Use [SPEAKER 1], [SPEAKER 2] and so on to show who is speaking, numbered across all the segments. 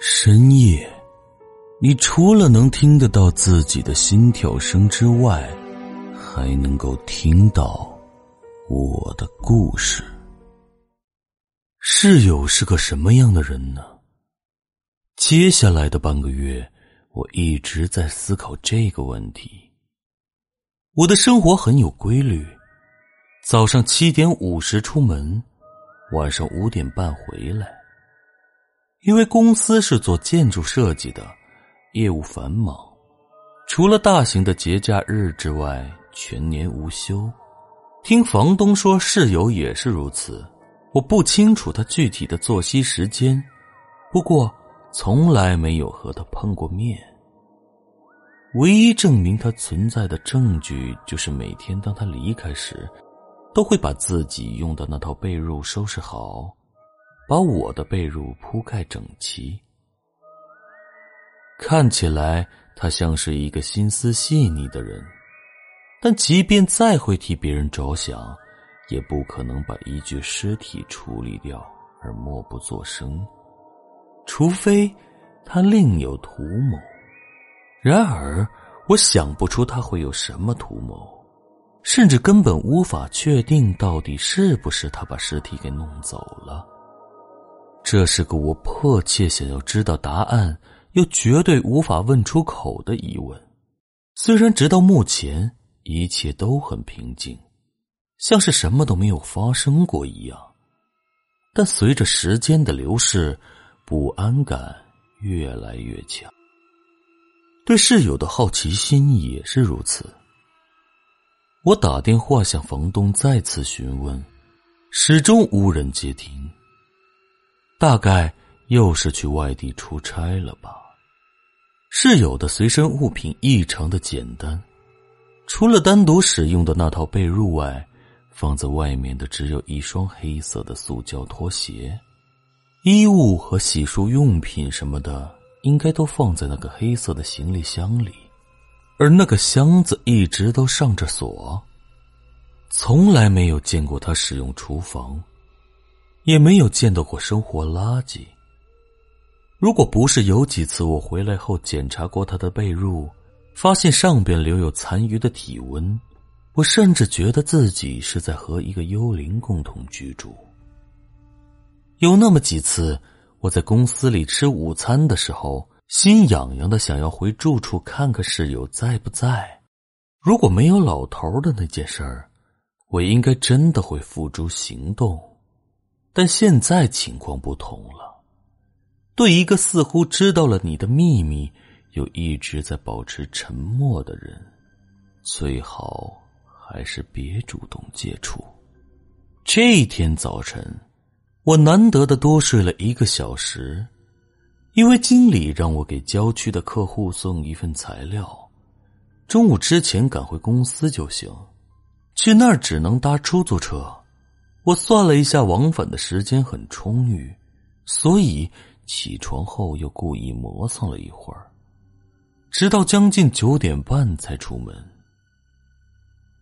[SPEAKER 1] 深夜，你除了能听得到自己的心跳声之外，还能够听到我的故事。室友是个什么样的人呢？接下来的半个月，我一直在思考这个问题。我的生活很有规律，早上七点五十出门，晚上五点半回来。因为公司是做建筑设计的，业务繁忙，除了大型的节假日之外，全年无休。听房东说，室友也是如此。我不清楚他具体的作息时间，不过从来没有和他碰过面。唯一证明他存在的证据，就是每天当他离开时，都会把自己用的那套被褥收拾好。把我的被褥铺盖整齐，看起来他像是一个心思细腻的人，但即便再会替别人着想，也不可能把一具尸体处理掉而默不作声，除非他另有图谋。然而，我想不出他会有什么图谋，甚至根本无法确定到底是不是他把尸体给弄走了。这是个我迫切想要知道答案，又绝对无法问出口的疑问。虽然直到目前一切都很平静，像是什么都没有发生过一样，但随着时间的流逝，不安感越来越强。对室友的好奇心也是如此。我打电话向房东再次询问，始终无人接听。大概又是去外地出差了吧。室友的随身物品异常的简单，除了单独使用的那套被褥外，放在外面的只有一双黑色的塑胶拖鞋。衣物和洗漱用品什么的，应该都放在那个黑色的行李箱里，而那个箱子一直都上着锁，从来没有见过他使用厨房。也没有见到过生活垃圾。如果不是有几次我回来后检查过他的被褥，发现上边留有残余的体温，我甚至觉得自己是在和一个幽灵共同居住。有那么几次，我在公司里吃午餐的时候，心痒痒的想要回住处看看室友在不在。如果没有老头的那件事儿，我应该真的会付诸行动。但现在情况不同了，对一个似乎知道了你的秘密，又一直在保持沉默的人，最好还是别主动接触。这天早晨，我难得的多睡了一个小时，因为经理让我给郊区的客户送一份材料，中午之前赶回公司就行，去那儿只能搭出租车。我算了一下，往返的时间很充裕，所以起床后又故意磨蹭了一会儿，直到将近九点半才出门。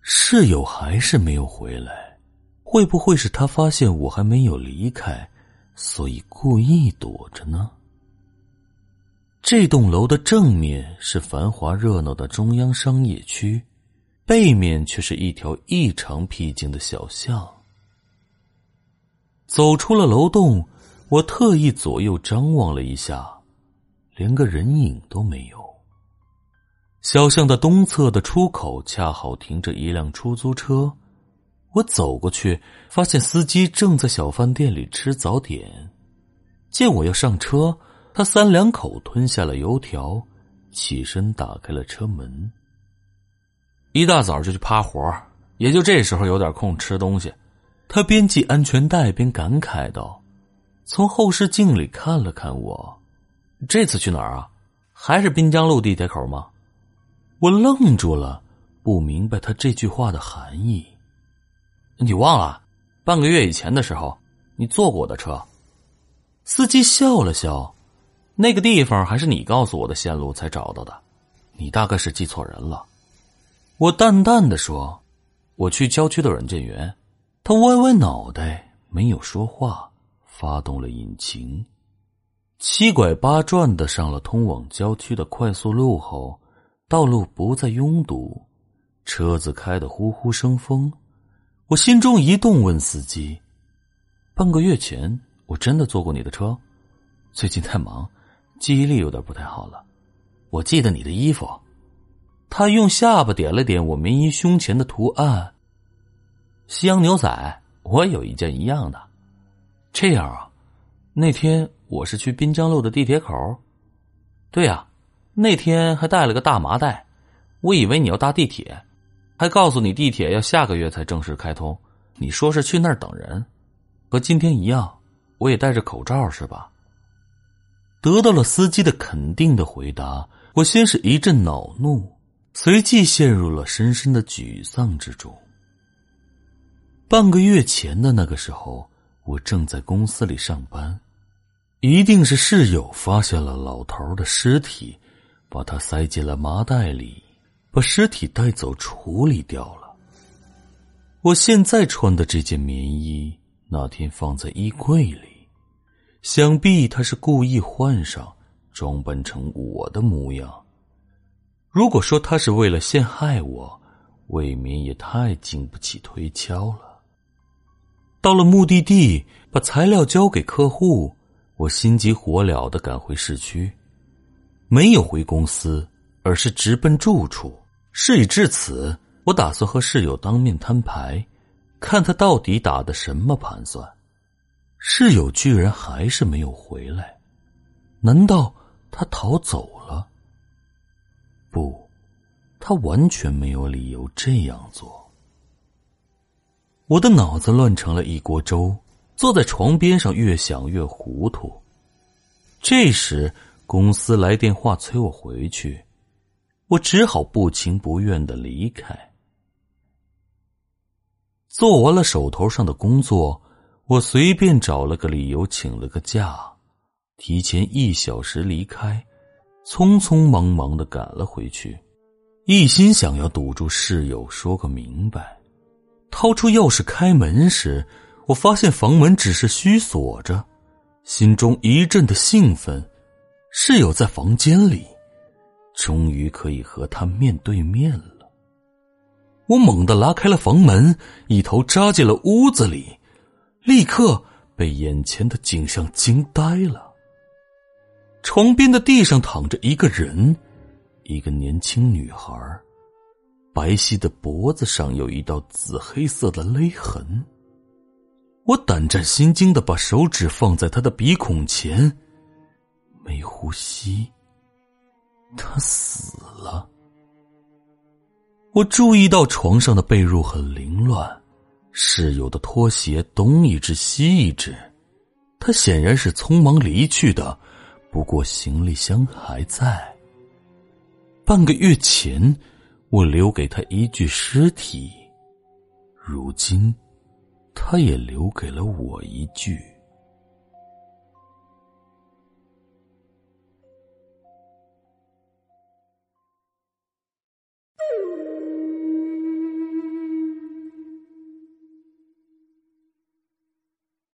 [SPEAKER 1] 室友还是没有回来，会不会是他发现我还没有离开，所以故意躲着呢？这栋楼的正面是繁华热闹的中央商业区，背面却是一条异常僻静的小巷。走出了楼栋，我特意左右张望了一下，连个人影都没有。小巷的东侧的出口恰好停着一辆出租车，我走过去，发现司机正在小饭店里吃早点。见我要上车，他三两口吞下了油条，起身打开了车门。
[SPEAKER 2] 一大早就去趴活，也就这时候有点空吃东西。
[SPEAKER 1] 他边系安全带边感慨道：“从后视镜里看了看我，
[SPEAKER 2] 这次去哪儿啊？还是滨江路地铁口吗？”
[SPEAKER 1] 我愣住了，不明白他这句话的含义。
[SPEAKER 2] 你忘了，半个月以前的时候，你坐过我的车。
[SPEAKER 1] 司机笑了笑：“那个地方还是你告诉我的线路才找到的，你大概是记错人了。”我淡淡的说：“我去郊区的软件园。”他歪歪脑袋，没有说话，发动了引擎。七拐八转的上了通往郊区的快速路后，道路不再拥堵，车子开得呼呼生风。我心中一动，问司机：“半个月前我真的坐过你的车，最近太忙，记忆力有点不太好了。我记得你的衣服。”他用下巴点了点我棉衣胸前的图案。西洋牛仔，我有一件一样的。这样啊，那天我是去滨江路的地铁口。对呀，那天还带了个大麻袋，我以为你要搭地铁。还告诉你，地铁要下个月才正式开通。你说是去那儿等人，和今天一样，我也戴着口罩是吧？得到了司机的肯定的回答，我先是一阵恼怒，随即陷入了深深的沮丧之中。半个月前的那个时候，我正在公司里上班，一定是室友发现了老头的尸体，把他塞进了麻袋里。把尸体带走处理掉了。我现在穿的这件棉衣，那天放在衣柜里，想必他是故意换上，装扮成我的模样。如果说他是为了陷害我，未免也太经不起推敲了。到了目的地，把材料交给客户，我心急火燎的赶回市区，没有回公司，而是直奔住处。事已至此，我打算和室友当面摊牌，看他到底打的什么盘算。室友居然还是没有回来，难道他逃走了？不，他完全没有理由这样做。我的脑子乱成了一锅粥，坐在床边上越想越糊涂。这时，公司来电话催我回去。我只好不情不愿的离开。做完了手头上的工作，我随便找了个理由请了个假，提前一小时离开，匆匆忙忙的赶了回去，一心想要堵住室友说个明白。掏出钥匙开门时，我发现房门只是虚锁着，心中一阵的兴奋，室友在房间里。终于可以和他面对面了。我猛地拉开了房门，一头扎进了屋子里，立刻被眼前的景象惊呆了。床边的地上躺着一个人，一个年轻女孩，白皙的脖子上有一道紫黑色的勒痕。我胆战心惊的把手指放在他的鼻孔前，没呼吸。他死了。我注意到床上的被褥很凌乱，室友的拖鞋东一只西一只，他显然是匆忙离去的。不过行李箱还在。半个月前，我留给他一具尸体，如今，他也留给了我一具。